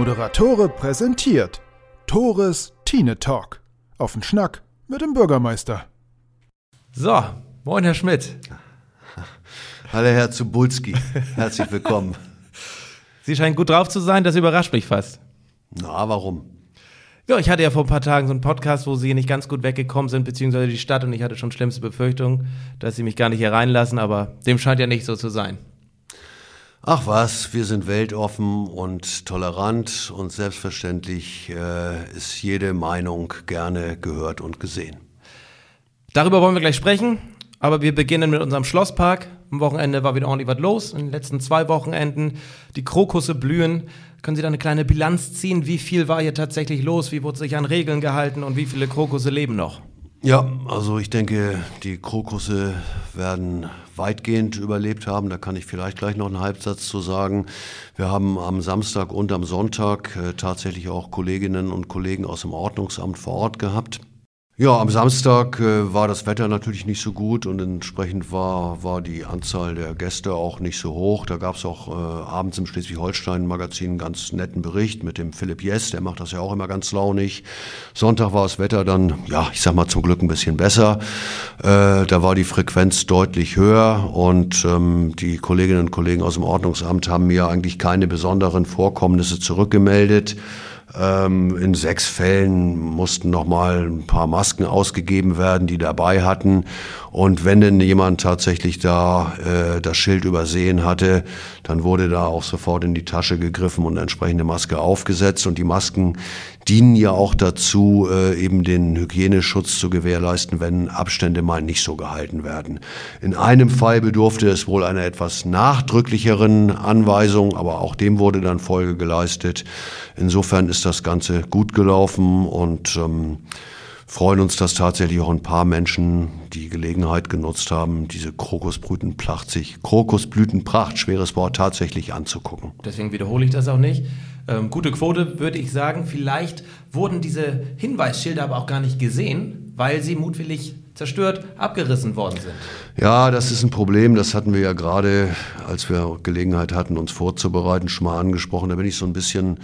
Moderatore präsentiert Tores Tine Talk. Auf den Schnack mit dem Bürgermeister. So, moin Herr Schmidt. Hallo Herr Zubulski, herzlich willkommen. Sie scheinen gut drauf zu sein, das überrascht mich fast. Na, warum? Ja, ich hatte ja vor ein paar Tagen so einen Podcast, wo Sie nicht ganz gut weggekommen sind, beziehungsweise die Stadt, und ich hatte schon schlimmste Befürchtungen, dass Sie mich gar nicht hier reinlassen, aber dem scheint ja nicht so zu sein. Ach was, wir sind weltoffen und tolerant und selbstverständlich äh, ist jede Meinung gerne gehört und gesehen. Darüber wollen wir gleich sprechen, aber wir beginnen mit unserem Schlosspark. Am Wochenende war wieder ordentlich was los. In den letzten zwei Wochenenden die Krokusse blühen. Können Sie da eine kleine Bilanz ziehen? Wie viel war hier tatsächlich los? Wie wurde sich an Regeln gehalten und wie viele Krokusse leben noch? Ja, also ich denke, die Krokusse werden weitgehend überlebt haben. Da kann ich vielleicht gleich noch einen Halbsatz zu sagen. Wir haben am Samstag und am Sonntag äh, tatsächlich auch Kolleginnen und Kollegen aus dem Ordnungsamt vor Ort gehabt. Ja, am Samstag äh, war das Wetter natürlich nicht so gut und entsprechend war, war die Anzahl der Gäste auch nicht so hoch. Da gab es auch äh, abends im Schleswig-Holstein-Magazin einen ganz netten Bericht mit dem Philipp Jess, der macht das ja auch immer ganz launig. Sonntag war das Wetter dann, ja, ich sag mal zum Glück ein bisschen besser. Äh, da war die Frequenz deutlich höher und ähm, die Kolleginnen und Kollegen aus dem Ordnungsamt haben mir eigentlich keine besonderen Vorkommnisse zurückgemeldet. Ähm, in sechs Fällen mussten nochmal ein paar Masken ausgegeben werden, die dabei hatten. Und wenn denn jemand tatsächlich da äh, das Schild übersehen hatte, dann wurde da auch sofort in die Tasche gegriffen und entsprechende Maske aufgesetzt. Und die Masken dienen ja auch dazu, äh, eben den Hygieneschutz zu gewährleisten, wenn Abstände mal nicht so gehalten werden. In einem Fall bedurfte es wohl einer etwas nachdrücklicheren Anweisung, aber auch dem wurde dann Folge geleistet. Insofern ist das Ganze gut gelaufen und ähm, freuen uns, dass tatsächlich auch ein paar Menschen die Gelegenheit genutzt haben, diese Krokusblütenpracht sich, Krokusblütenpracht, schweres Wort, tatsächlich anzugucken. Deswegen wiederhole ich das auch nicht. Ähm, gute Quote würde ich sagen. Vielleicht wurden diese Hinweisschilder aber auch gar nicht gesehen, weil sie mutwillig zerstört, abgerissen worden sind. Ja, das ist ein Problem. Das hatten wir ja gerade, als wir Gelegenheit hatten, uns vorzubereiten, schon mal angesprochen. Da bin ich so ein bisschen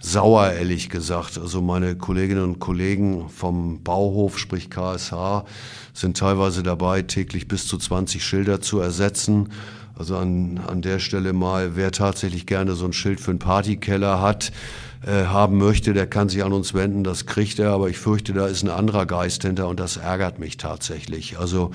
sauer, ehrlich gesagt. Also meine Kolleginnen und Kollegen vom Bauhof, sprich KSH, sind teilweise dabei, täglich bis zu 20 Schilder zu ersetzen. Also an, an der Stelle mal, wer tatsächlich gerne so ein Schild für einen Partykeller hat, äh, haben möchte, der kann sich an uns wenden, das kriegt er, aber ich fürchte, da ist ein anderer Geist hinter und das ärgert mich tatsächlich. Also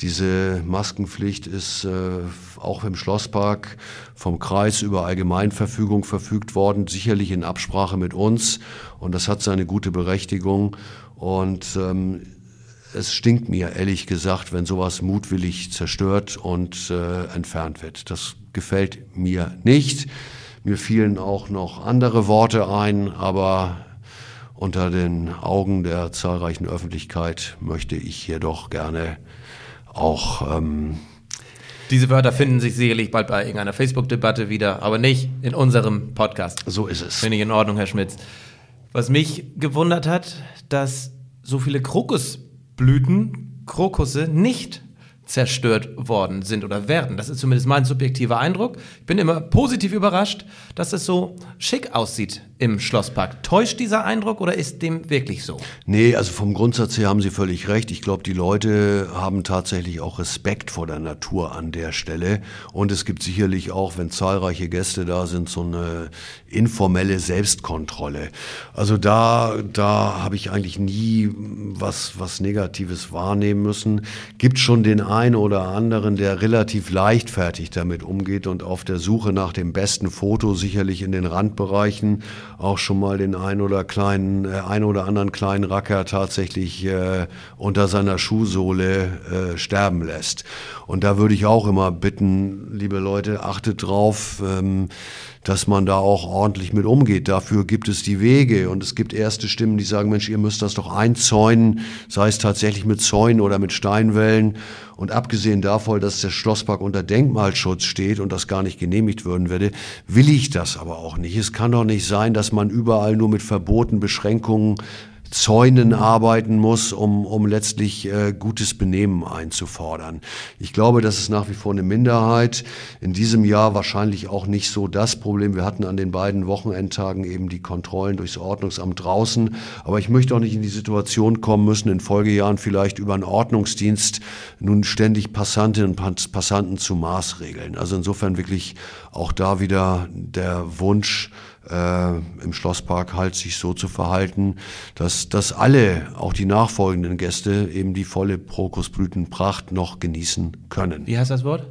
diese Maskenpflicht ist äh, auch im Schlosspark vom Kreis über Allgemeinverfügung verfügt worden, sicherlich in Absprache mit uns. Und das hat seine gute Berechtigung. Und ähm, es stinkt mir ehrlich gesagt, wenn sowas mutwillig zerstört und äh, entfernt wird. Das gefällt mir nicht. Mir fielen auch noch andere Worte ein, aber unter den Augen der zahlreichen Öffentlichkeit möchte ich hier doch gerne auch. Ähm, Diese Wörter finden sich sicherlich bald bei irgendeiner Facebook-Debatte wieder, aber nicht in unserem Podcast. So ist es. Finde ich in Ordnung, Herr Schmitz. Was mich gewundert hat, dass so viele Krokusblüten, Krokusse nicht zerstört worden sind oder werden. Das ist zumindest mein subjektiver Eindruck. Ich bin immer positiv überrascht, dass es so schick aussieht im Schlosspark. Täuscht dieser Eindruck oder ist dem wirklich so? Nee, also vom Grundsatz her haben Sie völlig recht. Ich glaube, die Leute haben tatsächlich auch Respekt vor der Natur an der Stelle. Und es gibt sicherlich auch, wenn zahlreiche Gäste da sind, so eine informelle Selbstkontrolle. Also da, da habe ich eigentlich nie was, was Negatives wahrnehmen müssen. Gibt schon den einen oder anderen, der relativ leichtfertig damit umgeht und auf der Suche nach dem besten Foto sicherlich in den Randbereichen auch schon mal den ein oder kleinen, äh, ein oder anderen kleinen Racker tatsächlich äh, unter seiner Schuhsohle äh, sterben lässt. Und da würde ich auch immer bitten, liebe Leute, achtet drauf. Ähm, dass man da auch ordentlich mit umgeht. Dafür gibt es die Wege und es gibt erste Stimmen, die sagen, Mensch, ihr müsst das doch einzäunen, sei es tatsächlich mit Zäunen oder mit Steinwellen. Und abgesehen davon, dass der Schlosspark unter Denkmalschutz steht und das gar nicht genehmigt würden würde, will ich das aber auch nicht. Es kann doch nicht sein, dass man überall nur mit Verboten, Beschränkungen Zäunen arbeiten muss, um, um letztlich äh, gutes Benehmen einzufordern. Ich glaube, das ist nach wie vor eine Minderheit. In diesem Jahr wahrscheinlich auch nicht so das Problem. Wir hatten an den beiden Wochenendtagen eben die Kontrollen durchs Ordnungsamt draußen. Aber ich möchte auch nicht in die Situation kommen müssen, in Folgejahren vielleicht über einen Ordnungsdienst nun ständig Passantinnen und Passanten zu Maßregeln. Also insofern wirklich auch da wieder der Wunsch, äh, im Schlosspark halt sich so zu verhalten, dass, dass alle, auch die nachfolgenden Gäste, eben die volle Krokusblütenpracht noch genießen können. Wie heißt das Wort?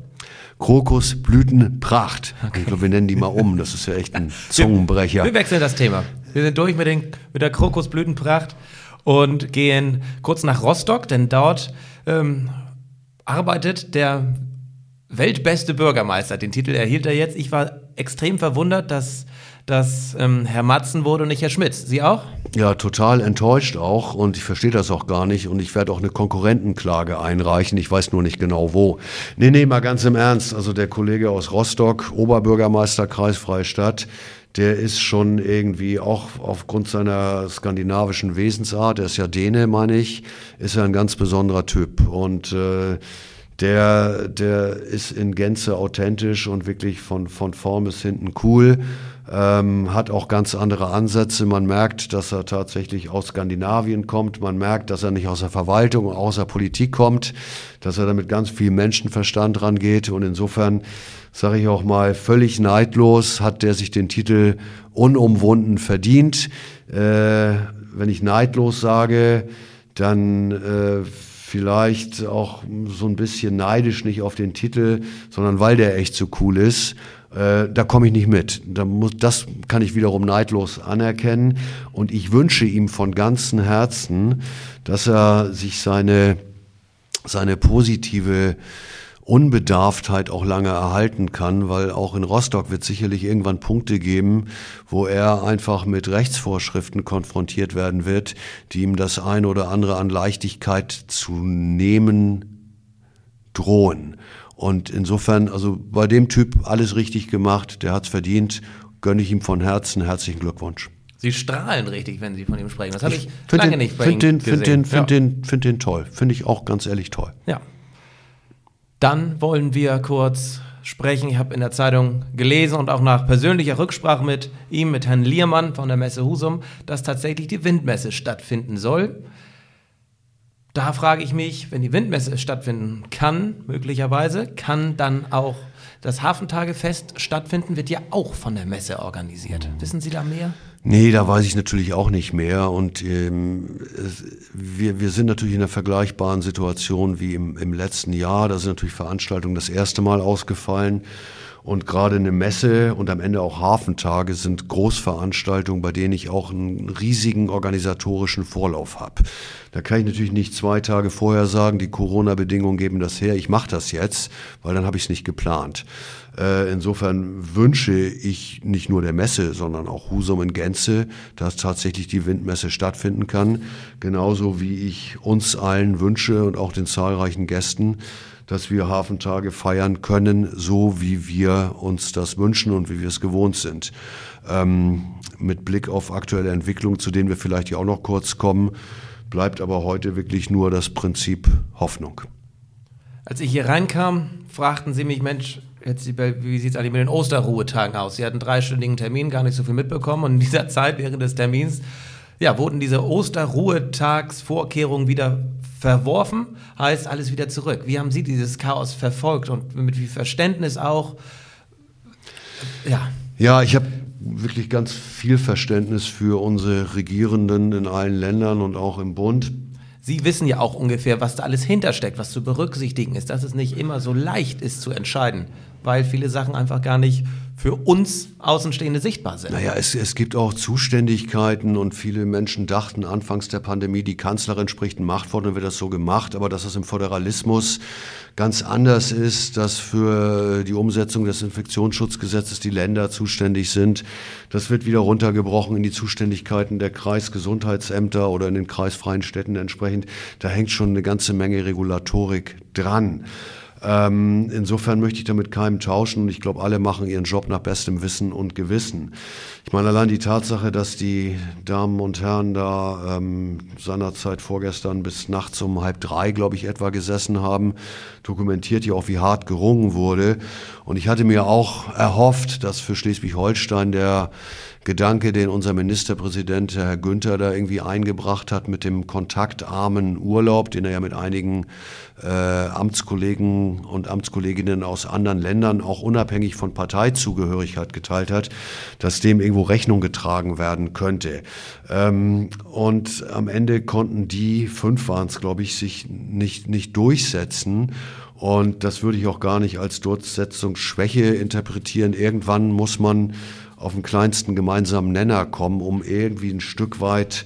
Krokusblütenpracht. Okay. Ich glaube, wir nennen die mal um. Das ist ja echt ein Zungenbrecher. Wir, wir wechseln das Thema. Wir sind durch mit, den, mit der Krokusblütenpracht und gehen kurz nach Rostock, denn dort ähm, arbeitet der weltbeste Bürgermeister. Den Titel erhielt er jetzt. Ich war extrem verwundert, dass dass ähm, Herr Matzen wurde und nicht Herr Schmitz. Sie auch? Ja, total enttäuscht auch und ich verstehe das auch gar nicht und ich werde auch eine Konkurrentenklage einreichen. Ich weiß nur nicht genau wo. Nee, nee, mal ganz im Ernst. Also der Kollege aus Rostock, Oberbürgermeister Kreisfreie Stadt, der ist schon irgendwie auch aufgrund seiner skandinavischen Wesensart, der ist ja Däne, meine ich, ist er ein ganz besonderer Typ und äh, der, der ist in Gänze authentisch und wirklich von, von vorn bis hinten cool ähm, hat auch ganz andere Ansätze. Man merkt, dass er tatsächlich aus Skandinavien kommt. Man merkt, dass er nicht aus der Verwaltung, aus der Politik kommt, dass er da mit ganz viel Menschenverstand rangeht. Und insofern sage ich auch mal, völlig neidlos hat der sich den Titel unumwunden verdient. Äh, wenn ich neidlos sage, dann äh, vielleicht auch so ein bisschen neidisch nicht auf den Titel, sondern weil der echt so cool ist äh, da komme ich nicht mit. Da muss, das kann ich wiederum neidlos anerkennen. Und ich wünsche ihm von ganzem Herzen, dass er sich seine, seine positive Unbedarftheit auch lange erhalten kann, weil auch in Rostock wird sicherlich irgendwann Punkte geben, wo er einfach mit Rechtsvorschriften konfrontiert werden wird, die ihm das eine oder andere an Leichtigkeit zu nehmen drohen. Und insofern, also bei dem Typ alles richtig gemacht, der hat's verdient, gönne ich ihm von Herzen herzlichen Glückwunsch. Sie strahlen richtig, wenn Sie von ihm sprechen. Das habe ich, ich lange den, nicht bei find Ihnen den, gesehen. Finde den, find ja. den, find den toll. Finde ich auch ganz ehrlich toll. Ja. Dann wollen wir kurz sprechen. Ich habe in der Zeitung gelesen und auch nach persönlicher Rücksprache mit ihm, mit Herrn Liermann von der Messe Husum, dass tatsächlich die Windmesse stattfinden soll. Da frage ich mich, wenn die Windmesse stattfinden kann, möglicherweise, kann dann auch das Hafentagefest stattfinden, wird ja auch von der Messe organisiert. Wissen Sie da mehr? Nee, da weiß ich natürlich auch nicht mehr. Und ähm, wir, wir sind natürlich in einer vergleichbaren Situation wie im, im letzten Jahr. Da sind natürlich Veranstaltungen das erste Mal ausgefallen. Und gerade eine Messe und am Ende auch Hafentage sind Großveranstaltungen, bei denen ich auch einen riesigen organisatorischen Vorlauf habe. Da kann ich natürlich nicht zwei Tage vorher sagen, die Corona-Bedingungen geben das her, ich mache das jetzt, weil dann habe ich es nicht geplant. Äh, insofern wünsche ich nicht nur der Messe, sondern auch Husum in Gänze, dass tatsächlich die Windmesse stattfinden kann. Genauso wie ich uns allen wünsche und auch den zahlreichen Gästen, dass wir Hafentage feiern können, so wie wir uns das wünschen und wie wir es gewohnt sind. Ähm, mit Blick auf aktuelle Entwicklungen, zu denen wir vielleicht ja auch noch kurz kommen, bleibt aber heute wirklich nur das Prinzip Hoffnung. Als ich hier reinkam, fragten Sie mich, Mensch, wie sieht es eigentlich mit den Osterruhetagen aus? Sie hatten einen dreistündigen Termin, gar nicht so viel mitbekommen und in dieser Zeit, während des Termins, ja, wurden diese Osterruhetagsvorkehrungen wieder verworfen, heißt alles wieder zurück. Wie haben Sie dieses Chaos verfolgt und mit wie Verständnis auch? Ja. Ja, ich habe wirklich ganz viel Verständnis für unsere Regierenden in allen Ländern und auch im Bund. Sie wissen ja auch ungefähr, was da alles hintersteckt, was zu berücksichtigen ist, dass es nicht immer so leicht ist zu entscheiden, weil viele Sachen einfach gar nicht für uns Außenstehende sichtbar sind. Naja, es, es gibt auch Zuständigkeiten und viele Menschen dachten anfangs der Pandemie, die Kanzlerin spricht ein Machtwort und wird das so gemacht, aber dass das im Föderalismus ganz anders ist, dass für die Umsetzung des Infektionsschutzgesetzes die Länder zuständig sind. Das wird wieder runtergebrochen in die Zuständigkeiten der Kreisgesundheitsämter oder in den kreisfreien Städten entsprechend. Da hängt schon eine ganze Menge Regulatorik dran. Ähm, insofern möchte ich damit keinem tauschen und ich glaube, alle machen ihren Job nach bestem Wissen und Gewissen. Ich meine, allein die Tatsache, dass die Damen und Herren da ähm, seinerzeit vorgestern bis nachts um halb drei, glaube ich, etwa gesessen haben, dokumentiert ja auch, wie hart gerungen wurde. Und ich hatte mir auch erhofft, dass für Schleswig-Holstein der Gedanke, den unser Ministerpräsident Herr Günther da irgendwie eingebracht hat mit dem kontaktarmen Urlaub, den er ja mit einigen äh, Amtskollegen und Amtskolleginnen aus anderen Ländern auch unabhängig von Parteizugehörigkeit geteilt hat, dass dem irgendwo Rechnung getragen werden könnte. Ähm, und am Ende konnten die, fünf waren es, glaube ich, sich nicht, nicht durchsetzen. Und das würde ich auch gar nicht als Durchsetzungsschwäche interpretieren. Irgendwann muss man auf den kleinsten gemeinsamen Nenner kommen, um irgendwie ein Stück weit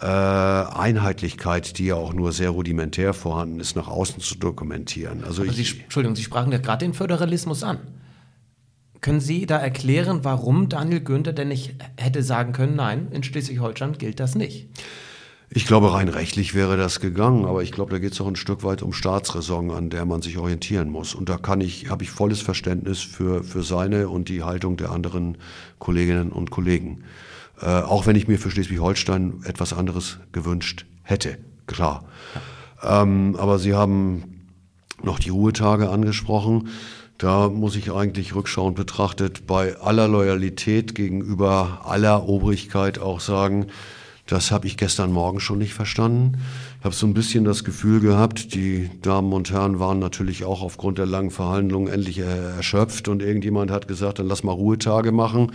äh, Einheitlichkeit, die ja auch nur sehr rudimentär vorhanden ist, nach außen zu dokumentieren. Also ich, Sie, Entschuldigung, Sie sprachen ja gerade den Föderalismus an. Können Sie da erklären, warum Daniel Günther denn nicht hätte sagen können, nein, in Schleswig-Holstein gilt das nicht? Ich glaube, rein rechtlich wäre das gegangen, aber ich glaube, da geht es auch ein Stück weit um Staatsräson, an der man sich orientieren muss. Und da kann ich, habe ich volles Verständnis für, für seine und die Haltung der anderen Kolleginnen und Kollegen. Äh, auch wenn ich mir für Schleswig-Holstein etwas anderes gewünscht hätte, klar. Ähm, aber Sie haben noch die Ruhetage angesprochen. Da muss ich eigentlich rückschauend betrachtet bei aller Loyalität gegenüber aller Obrigkeit auch sagen, das habe ich gestern Morgen schon nicht verstanden. Ich habe so ein bisschen das Gefühl gehabt, die Damen und Herren waren natürlich auch aufgrund der langen Verhandlungen endlich erschöpft und irgendjemand hat gesagt, dann lass mal Ruhetage machen.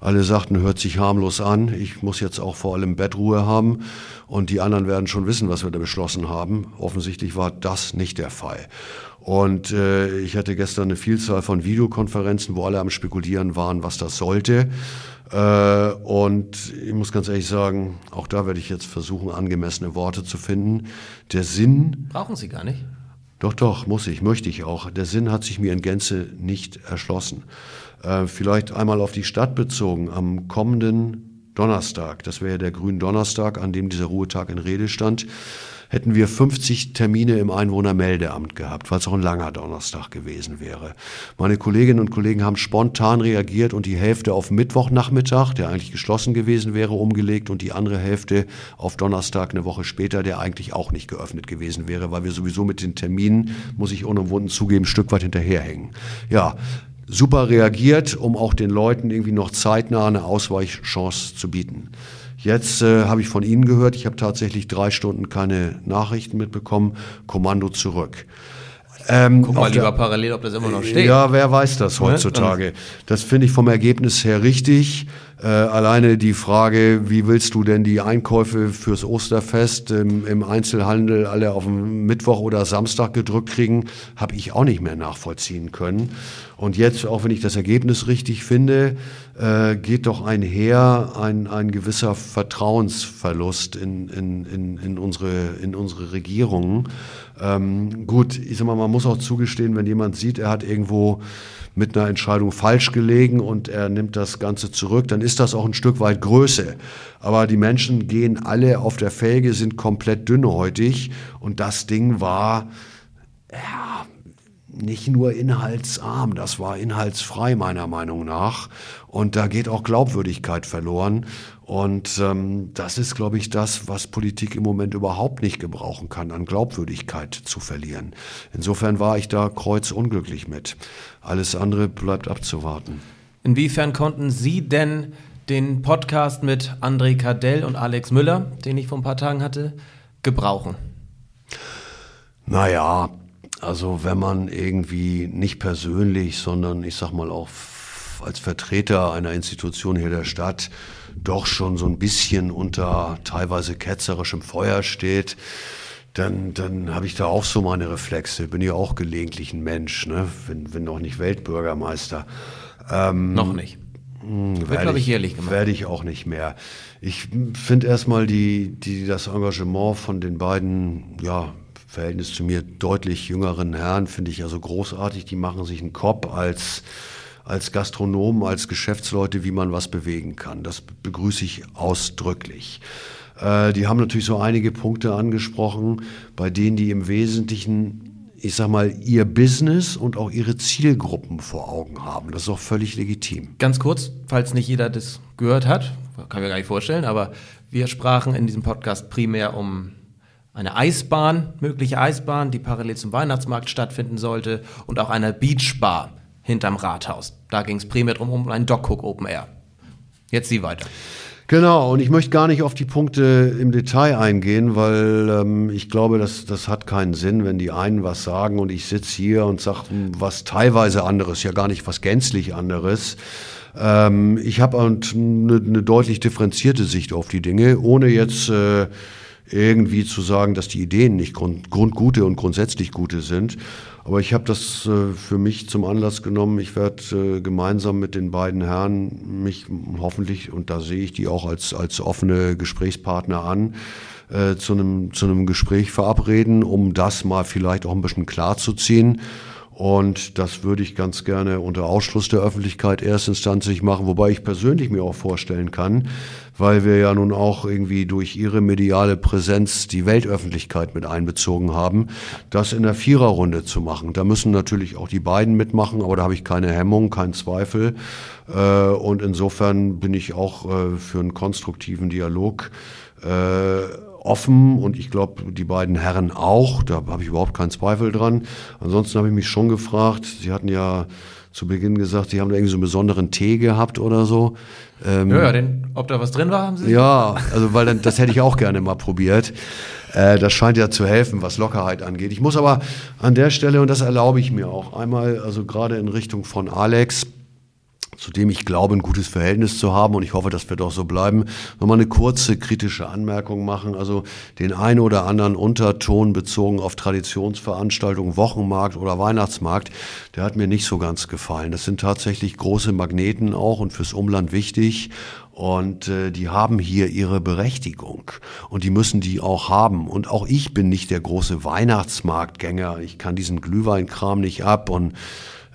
Alle sagten, hört sich harmlos an. Ich muss jetzt auch vor allem Bettruhe haben und die anderen werden schon wissen, was wir da beschlossen haben. Offensichtlich war das nicht der Fall. Und äh, ich hatte gestern eine Vielzahl von Videokonferenzen, wo alle am Spekulieren waren, was das sollte. Äh, und ich muss ganz ehrlich sagen, auch da werde ich jetzt versuchen, angemessene Worte zu finden. Der Sinn. Brauchen Sie gar nicht. Doch, doch, muss ich, möchte ich auch. Der Sinn hat sich mir in Gänze nicht erschlossen. Äh, vielleicht einmal auf die Stadt bezogen. Am kommenden Donnerstag, das wäre ja der Gründonnerstag, an dem dieser Ruhetag in Rede stand, hätten wir 50 Termine im Einwohnermeldeamt gehabt, weil es auch ein langer Donnerstag gewesen wäre. Meine Kolleginnen und Kollegen haben spontan reagiert und die Hälfte auf Mittwochnachmittag, der eigentlich geschlossen gewesen wäre, umgelegt und die andere Hälfte auf Donnerstag eine Woche später, der eigentlich auch nicht geöffnet gewesen wäre, weil wir sowieso mit den Terminen, muss ich unumwunden zugeben, ein Stück weit hinterherhängen. Ja, super reagiert, um auch den Leuten irgendwie noch zeitnah eine Ausweichchance zu bieten. Jetzt äh, habe ich von Ihnen gehört, ich habe tatsächlich drei Stunden keine Nachrichten mitbekommen. Kommando zurück. Ähm, Guck mal lieber parallel, ob das immer noch steht. Ja, wer weiß das heutzutage. Das finde ich vom Ergebnis her richtig. Äh, alleine die Frage, wie willst du denn die Einkäufe fürs Osterfest im, im Einzelhandel alle auf den Mittwoch oder Samstag gedrückt kriegen, habe ich auch nicht mehr nachvollziehen können. Und jetzt, auch wenn ich das Ergebnis richtig finde, äh, geht doch einher ein, ein gewisser Vertrauensverlust in, in, in, in, unsere, in unsere Regierungen. Ähm, gut, ich sag mal, man muss auch zugestehen, wenn jemand sieht, er hat irgendwo mit einer Entscheidung falsch gelegen und er nimmt das Ganze zurück, dann ist das auch ein Stück weit Größe. Aber die Menschen gehen alle auf der Felge, sind komplett dünnhäutig und das Ding war, ja, nicht nur inhaltsarm, das war inhaltsfrei meiner Meinung nach. Und da geht auch Glaubwürdigkeit verloren. Und ähm, das ist, glaube ich, das, was Politik im Moment überhaupt nicht gebrauchen kann, an Glaubwürdigkeit zu verlieren. Insofern war ich da kreuzunglücklich mit. Alles andere bleibt abzuwarten. Inwiefern konnten Sie denn den Podcast mit André Kardell und Alex Müller, den ich vor ein paar Tagen hatte, gebrauchen? Naja, also wenn man irgendwie nicht persönlich, sondern ich sag mal auch als Vertreter einer Institution hier der Stadt doch schon so ein bisschen unter teilweise ketzerischem Feuer steht, dann, dann habe ich da auch so meine Reflexe. Bin ja auch gelegentlich ein Mensch, ne? wenn, wenn noch nicht Weltbürgermeister. Ähm, noch nicht. Hm, Wird, glaube ich, jährlich gemacht. Werde ich auch nicht mehr. Ich finde erstmal die, die, das Engagement von den beiden, ja, Verhältnis zu mir deutlich jüngeren Herren, finde ich also großartig. Die machen sich einen Kopf als als Gastronomen, als Geschäftsleute, wie man was bewegen kann. Das begrüße ich ausdrücklich. Äh, die haben natürlich so einige Punkte angesprochen, bei denen die im Wesentlichen ich sag mal, ihr Business und auch ihre Zielgruppen vor Augen haben. Das ist auch völlig legitim. Ganz kurz, falls nicht jeder das gehört hat, kann mir gar nicht vorstellen, aber wir sprachen in diesem Podcast primär um eine Eisbahn, mögliche Eisbahn, die parallel zum Weihnachtsmarkt stattfinden sollte und auch eine Beachbar hinterm Rathaus. Da ging es primär drum um ein Dogcook Open Air. Jetzt Sie weiter. Genau, und ich möchte gar nicht auf die Punkte im Detail eingehen, weil ähm, ich glaube, das, das hat keinen Sinn, wenn die einen was sagen und ich sitze hier und sage was teilweise anderes, ja gar nicht was gänzlich anderes. Ähm, ich habe eine, eine deutlich differenzierte Sicht auf die Dinge, ohne jetzt äh, irgendwie zu sagen, dass die Ideen nicht grund, grundgute und grundsätzlich gute sind. Aber ich habe das äh, für mich zum Anlass genommen. Ich werde äh, gemeinsam mit den beiden Herren mich hoffentlich, und da sehe ich die auch als, als offene Gesprächspartner an, äh, zu, einem, zu einem Gespräch verabreden, um das mal vielleicht auch ein bisschen klarzuziehen. Und das würde ich ganz gerne unter Ausschluss der Öffentlichkeit erstinstanzlich machen, wobei ich persönlich mir auch vorstellen kann, weil wir ja nun auch irgendwie durch ihre mediale Präsenz die Weltöffentlichkeit mit einbezogen haben, das in der Viererrunde zu machen. Da müssen natürlich auch die beiden mitmachen, aber da habe ich keine Hemmung, keinen Zweifel. Äh, und insofern bin ich auch äh, für einen konstruktiven Dialog äh, offen und ich glaube, die beiden Herren auch. Da habe ich überhaupt keinen Zweifel dran. Ansonsten habe ich mich schon gefragt, Sie hatten ja zu Beginn gesagt, Sie haben da irgendwie so einen besonderen Tee gehabt oder so. Ähm, ja, ja, denn, ob da was drin war, haben Sie? Ja, also weil dann, das hätte ich auch gerne mal probiert. Äh, das scheint ja zu helfen, was Lockerheit angeht. Ich muss aber an der Stelle, und das erlaube ich mir auch, einmal, also gerade in Richtung von Alex, zu dem ich glaube, ein gutes Verhältnis zu haben und ich hoffe, das wird auch so bleiben, nochmal eine kurze kritische Anmerkung machen. Also den ein oder anderen Unterton bezogen auf Traditionsveranstaltungen, Wochenmarkt oder Weihnachtsmarkt, der hat mir nicht so ganz gefallen. Das sind tatsächlich große Magneten auch und fürs Umland wichtig. Und äh, die haben hier ihre Berechtigung. Und die müssen die auch haben. Und auch ich bin nicht der große Weihnachtsmarktgänger. Ich kann diesen Glühweinkram nicht ab und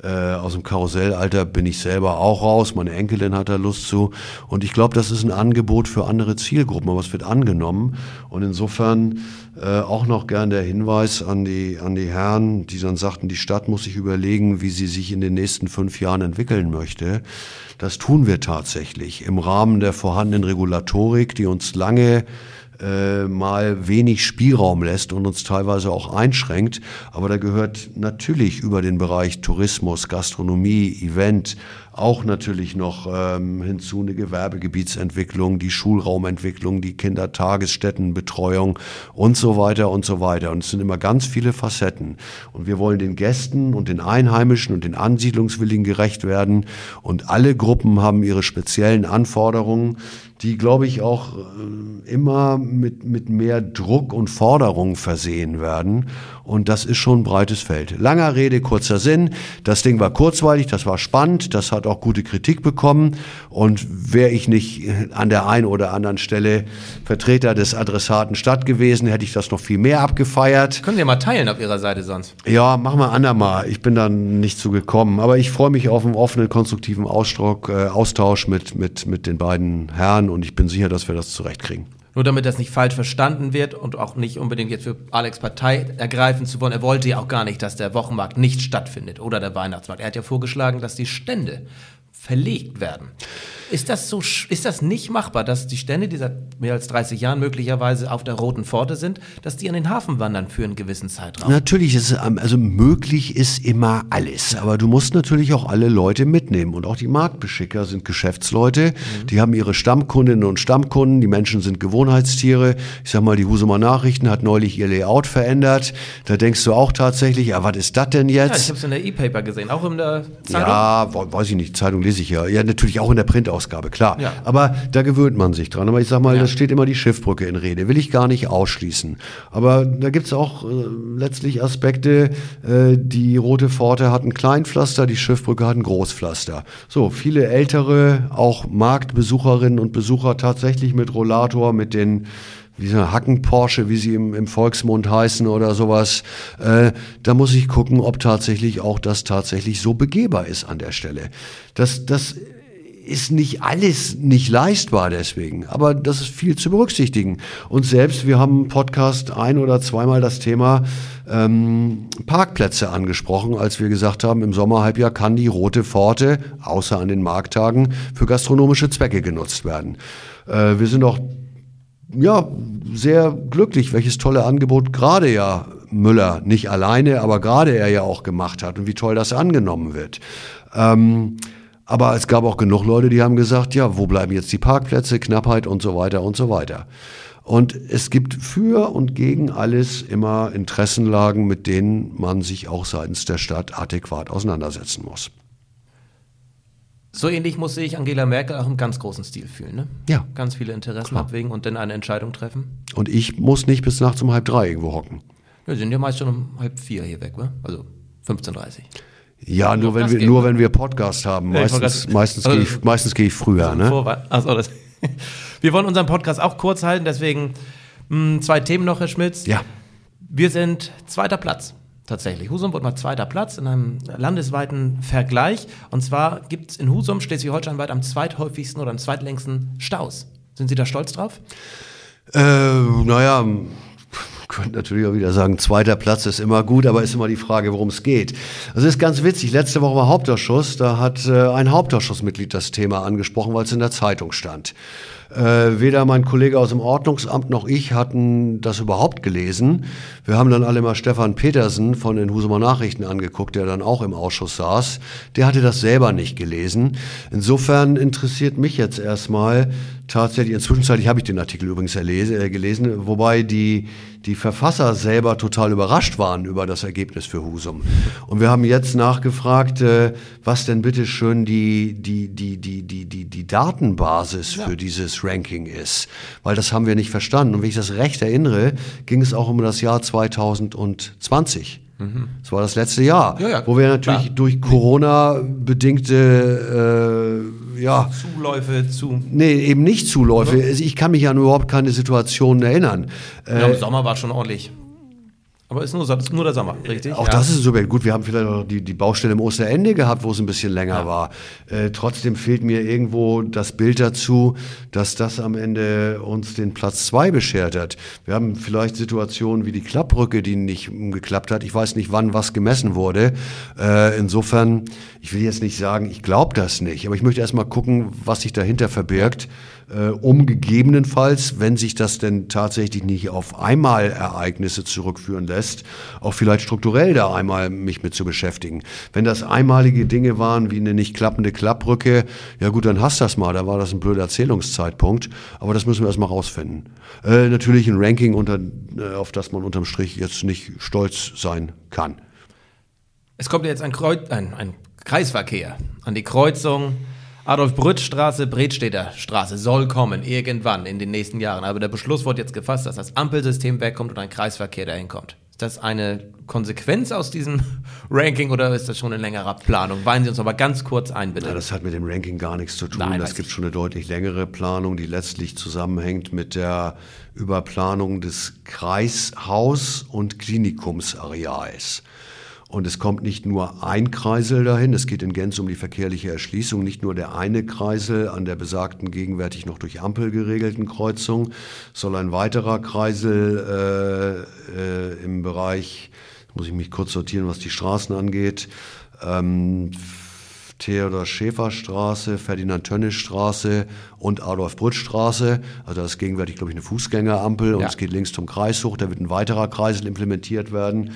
äh, aus dem Karussellalter bin ich selber auch raus. Meine Enkelin hat da Lust zu. Und ich glaube, das ist ein Angebot für andere Zielgruppen, aber es wird angenommen. Und insofern äh, auch noch gern der Hinweis an die, an die Herren, die dann sagten, die Stadt muss sich überlegen, wie sie sich in den nächsten fünf Jahren entwickeln möchte. Das tun wir tatsächlich im Rahmen der vorhandenen Regulatorik, die uns lange äh, mal wenig Spielraum lässt und uns teilweise auch einschränkt. Aber da gehört natürlich über den Bereich Tourismus, Gastronomie, Event, auch natürlich noch ähm, hinzu eine Gewerbegebietsentwicklung, die Schulraumentwicklung, die Kindertagesstättenbetreuung und so weiter und so weiter. Und es sind immer ganz viele Facetten. Und wir wollen den Gästen und den Einheimischen und den Ansiedlungswilligen gerecht werden. Und alle Gruppen haben ihre speziellen Anforderungen die, glaube ich, auch äh, immer mit, mit mehr Druck und Forderungen versehen werden. Und das ist schon ein breites Feld. Langer Rede, kurzer Sinn. Das Ding war kurzweilig, das war spannend, das hat auch gute Kritik bekommen. Und wäre ich nicht an der einen oder anderen Stelle Vertreter des Adressaten Stadt gewesen, hätte ich das noch viel mehr abgefeiert. Können Sie ja mal teilen auf Ihrer Seite sonst. Ja, machen wir andermal. Ich bin dann nicht zu gekommen. Aber ich freue mich auf einen offenen, konstruktiven Ausdruck, äh, Austausch mit, mit, mit den beiden Herren und ich bin sicher, dass wir das zurechtkriegen. Nur damit das nicht falsch verstanden wird und auch nicht unbedingt jetzt für Alex Partei ergreifen zu wollen. Er wollte ja auch gar nicht, dass der Wochenmarkt nicht stattfindet oder der Weihnachtsmarkt. Er hat ja vorgeschlagen, dass die Stände verlegt werden. Ist das so, ist das nicht machbar, dass die Stände, die seit mehr als 30 Jahren möglicherweise auf der Roten Pforte sind, dass die an den Hafen wandern für einen gewissen Zeitraum? Natürlich ist ähm, also möglich ist immer alles, aber du musst natürlich auch alle Leute mitnehmen und auch die Marktbeschicker sind Geschäftsleute, mhm. die haben ihre Stammkundinnen und Stammkunden, die Menschen sind Gewohnheitstiere. Ich sag mal, die Husumer Nachrichten hat neulich ihr Layout verändert. Da denkst du auch tatsächlich, ja, was ist das denn jetzt? Ja, ich habe es in der E-Paper gesehen, auch in der Zeitung. Ja, weiß ich nicht, Zeitung lese ich ja. Ja, natürlich auch in der Printausgabe. Ausgabe, klar. Ja. Aber da gewöhnt man sich dran. Aber ich sag mal, ja. da steht immer die Schiffbrücke in Rede. Will ich gar nicht ausschließen. Aber da gibt es auch äh, letztlich Aspekte. Äh, die Rote Pforte hat ein Kleinpflaster, die Schiffbrücke hat ein Großpflaster. So, viele ältere, auch Marktbesucherinnen und Besucher tatsächlich mit Rollator, mit den wie so Hacken-Porsche, wie sie im, im, Volksmund heißen oder sowas. Äh, da muss ich gucken, ob tatsächlich auch das tatsächlich so begehbar ist an der Stelle. Das, das ist nicht alles nicht leistbar deswegen, aber das ist viel zu berücksichtigen. Und selbst, wir haben im Podcast ein oder zweimal das Thema ähm, Parkplätze angesprochen, als wir gesagt haben, im Sommerhalbjahr kann die Rote Pforte, außer an den Markttagen, für gastronomische Zwecke genutzt werden. Äh, wir sind auch ja, sehr glücklich, welches tolle Angebot gerade ja Müller, nicht alleine, aber gerade er ja auch gemacht hat und wie toll das angenommen wird. Ähm, aber es gab auch genug Leute, die haben gesagt, ja, wo bleiben jetzt die Parkplätze, Knappheit und so weiter und so weiter. Und es gibt für und gegen alles immer Interessenlagen, mit denen man sich auch seitens der Stadt adäquat auseinandersetzen muss. So ähnlich muss sich Angela Merkel auch im ganz großen Stil fühlen. Ne? Ja. Ganz viele Interessen Klar. abwägen und dann eine Entscheidung treffen. Und ich muss nicht bis nachts um halb drei irgendwo hocken. Wir sind ja meist schon um halb vier hier weg, wa? also 15.30 Uhr. Ja, nur wenn, wir, geht, nur ne? wenn wir Podcast haben. Meistens, meistens, also- gehe ich, meistens gehe ich früher. Ne? Vorwand. Achso, das. Wir wollen unseren Podcast auch kurz halten, deswegen mh, zwei Themen noch, Herr Schmitz. Ja. Wir sind zweiter Platz. Tatsächlich. Husum wurde mal zweiter Platz in einem landesweiten Vergleich. Und zwar gibt es in Husum Schleswig-Holstein weit am zweithäufigsten oder am zweitlängsten Staus. Sind Sie da stolz drauf? Äh, naja, könnte natürlich auch wieder sagen, zweiter Platz ist immer gut, aber ist immer die Frage, worum es geht. Also ist ganz witzig. Letzte Woche war Hauptausschuss, da hat äh, ein Hauptausschussmitglied das Thema angesprochen, weil es in der Zeitung stand. Äh, weder mein Kollege aus dem Ordnungsamt noch ich hatten das überhaupt gelesen. Wir haben dann alle mal Stefan Petersen von den Husumer Nachrichten angeguckt, der dann auch im Ausschuss saß. Der hatte das selber nicht gelesen. Insofern interessiert mich jetzt erstmal tatsächlich, inzwischen habe ich den Artikel übrigens erlese, äh, gelesen, wobei die, die Verfasser selber total überrascht waren über das Ergebnis für Husum. Und wir haben jetzt nachgefragt, äh, was denn bitte schön die, die, die, die, die, die, die Datenbasis für dieses Ranking ist. Weil das haben wir nicht verstanden. Und wenn ich das recht erinnere, ging es auch um das Jahr 2020. Das war das letzte Jahr, Ja, ja, wo wir natürlich klar. durch Corona bedingte, äh, ja, Zuläufe zu. Nee, eben nicht Zuläufe. Also Ich kann mich an überhaupt keine Situationen erinnern. Ja, Im Sommer war schon ordentlich. Aber ist nur, ist nur der Sommer, richtig? Auch Ja. das ist so gut. Wir haben vielleicht auch die, die Baustelle im Osterende gehabt, wo es ein bisschen länger war. Äh, trotzdem fehlt mir irgendwo das Bild dazu, dass das am Ende uns den Platz zwei beschert hat. Wir haben vielleicht Situationen wie die Klappbrücke, die nicht geklappt hat. Ich weiß nicht, wann was gemessen wurde. Äh, insofern, ich will jetzt nicht sagen, ich glaube das nicht, aber ich möchte erst mal gucken, was sich dahinter verbirgt. Äh, um gegebenenfalls, wenn sich das denn tatsächlich nicht auf einmal Ereignisse zurückführen lässt, auch vielleicht strukturell da einmal mich mit zu beschäftigen. Wenn das einmalige Dinge waren wie eine nicht klappende Klappbrücke, ja gut, dann hast das mal, da war das ein blöder Erzählungszeitpunkt, aber das müssen wir erstmal rausfinden. Äh, natürlich ein Ranking, unter, äh, auf das man unterm Strich jetzt nicht stolz sein kann. Es kommt jetzt ein, Kreuz, ein, ein Kreisverkehr an die Kreuzung Adolf-Brütt-Straße, Bredstädter Straße soll kommen, irgendwann in den nächsten Jahren. Aber der Beschluss wurde jetzt gefasst, dass das Ampelsystem wegkommt und ein Kreisverkehr dahin kommt. Ist das eine Konsequenz aus diesem Ranking oder ist das schon eine längere Planung? Weinen Sie uns aber ganz kurz ein, bitte. Ja, das hat mit dem Ranking gar nichts zu tun. Nein, das weiß gibt schon eine deutlich längere Planung, die letztlich zusammenhängt mit der Überplanung des Kreishaus- und Klinikumsareals. Und es kommt nicht nur ein Kreisel dahin, es geht in Gänze um die verkehrliche Erschließung, nicht nur der eine Kreisel an der besagten gegenwärtig noch durch Ampel geregelten Kreuzung, sondern ein weiterer Kreisel äh, äh, im Bereich, muss ich mich kurz sortieren, was die Straßen angeht, ähm, Theodor Schäfer Straße, Ferdinand Tönnies Straße und Adolf Brütt Straße. Also das ist gegenwärtig, glaube ich, eine Fußgängerampel und Ja. es geht links zum Kreis hoch. Da wird ein weiterer Kreisel implementiert werden.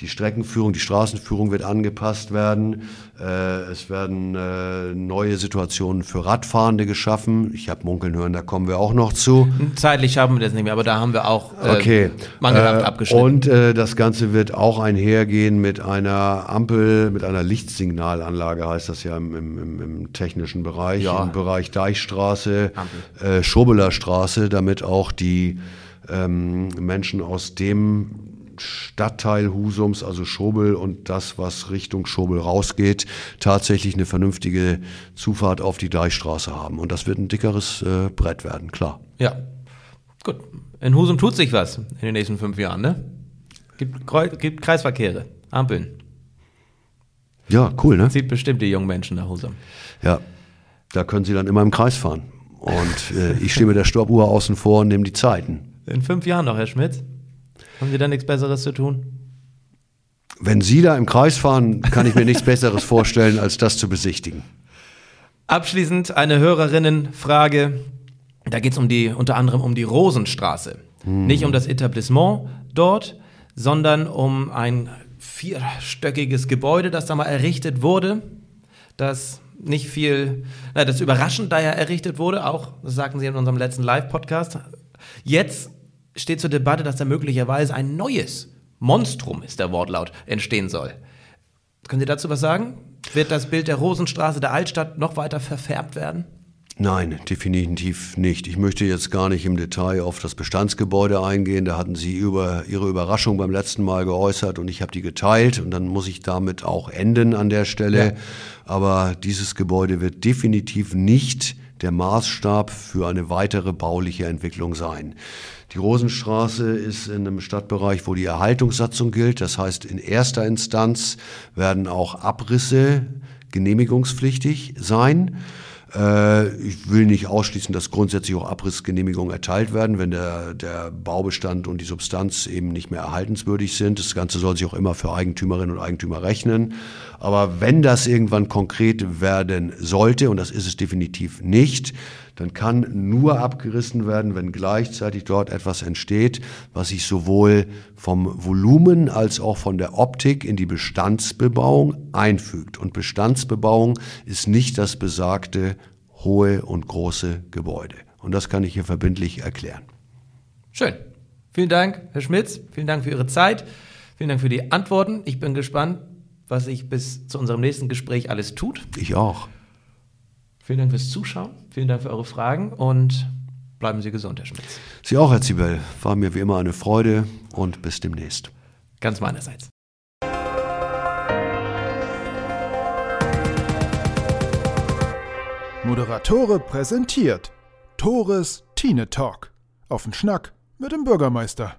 Die Streckenführung, die Straßenführung wird angepasst werden. Äh, es werden äh, neue Situationen für Radfahrende geschaffen. Ich habe munkeln hören, da kommen wir auch noch zu. Zeitlich schaffen wir das nicht mehr, aber da haben wir auch äh, Okay. mangelhaft Äh, abgeschnitten. Und äh, das Ganze wird auch einhergehen mit einer Ampel, mit einer Lichtsignalanlage, heißt das ja im, im, im, im technischen Bereich, Ja. im Bereich Deichstraße, äh, Schobeler Straße, damit auch die ähm, Menschen aus dem Stadtteil Husums, also Schobel und das, was Richtung Schobel rausgeht, tatsächlich eine vernünftige Zufahrt auf die Deichstraße haben. Und das wird ein dickeres äh, Brett werden, klar. Ja, gut. In Husum tut sich was in den nächsten fünf Jahren, ne? Gibt, Kreu gibt Kreisverkehre, Ampeln. Ja, cool, ne? Sieht bestimmt die jungen Menschen nach Husum. Ja, da können Sie dann immer im Kreis fahren. Und äh, ich stehe mit der Stoppuhr außen vor und nehme die Zeiten. In fünf Jahren noch, Herr Schmidt. Haben Sie da nichts Besseres zu tun? Wenn Sie da im Kreis fahren, kann ich mir nichts Besseres vorstellen, als das zu besichtigen. Abschließend eine Hörerinnenfrage. Da geht es um die, unter anderem um die Rosenstraße. Hm. Nicht um das Etablissement dort, sondern um ein vierstöckiges Gebäude, das da mal errichtet wurde, das nicht viel, na, das überraschend da ja errichtet wurde, auch, das sagten Sie in unserem letzten Live-Podcast. Jetzt steht zur Debatte, dass da möglicherweise ein neues Monstrum, ist der Wortlaut, entstehen soll. Können Sie dazu was sagen? Wird das Bild der Rosenstraße der Altstadt noch weiter verfärbt werden? Nein, definitiv nicht. Ich möchte jetzt gar nicht im Detail auf das Bestandsgebäude eingehen. Da hatten Sie über Ihre Überraschung beim letzten Mal geäußert und ich habe die geteilt und dann muss ich damit auch enden an der Stelle. Ja. Aber dieses Gebäude wird definitiv nicht der Maßstab für eine weitere bauliche Entwicklung sein. Die Rosenstraße ist in einem Stadtbereich, wo die Erhaltungssatzung gilt. Das heißt, in erster Instanz werden auch Abrisse genehmigungspflichtig sein. Äh, ich will nicht ausschließen, dass grundsätzlich auch Abrissgenehmigungen erteilt werden, wenn der, der Baubestand und die Substanz eben nicht mehr erhaltenswürdig sind. Das Ganze soll sich auch immer für Eigentümerinnen und Eigentümer rechnen. Aber wenn das irgendwann konkret werden sollte, und das ist es definitiv nicht, dann kann nur abgerissen werden, wenn gleichzeitig dort etwas entsteht, was sich sowohl vom Volumen als auch von der Optik in die Bestandsbebauung einfügt. Und Bestandsbebauung ist nicht das besagte hohe und große Gebäude. Und das kann ich hier verbindlich erklären. Schön. Vielen Dank, Herr Schmitz. Vielen Dank für Ihre Zeit. Vielen Dank für die Antworten. Ich bin gespannt, was sich bis zu unserem nächsten Gespräch alles tut. Ich auch. Vielen Dank fürs Zuschauen, vielen Dank für eure Fragen und bleiben Sie gesund, Herr Schmitz. Sie auch, Herr Zibel. War mir wie immer eine Freude und bis demnächst. Ganz meinerseits. Moderatore präsentiert Tores Tine Talk. Auf den Schnack mit dem Bürgermeister.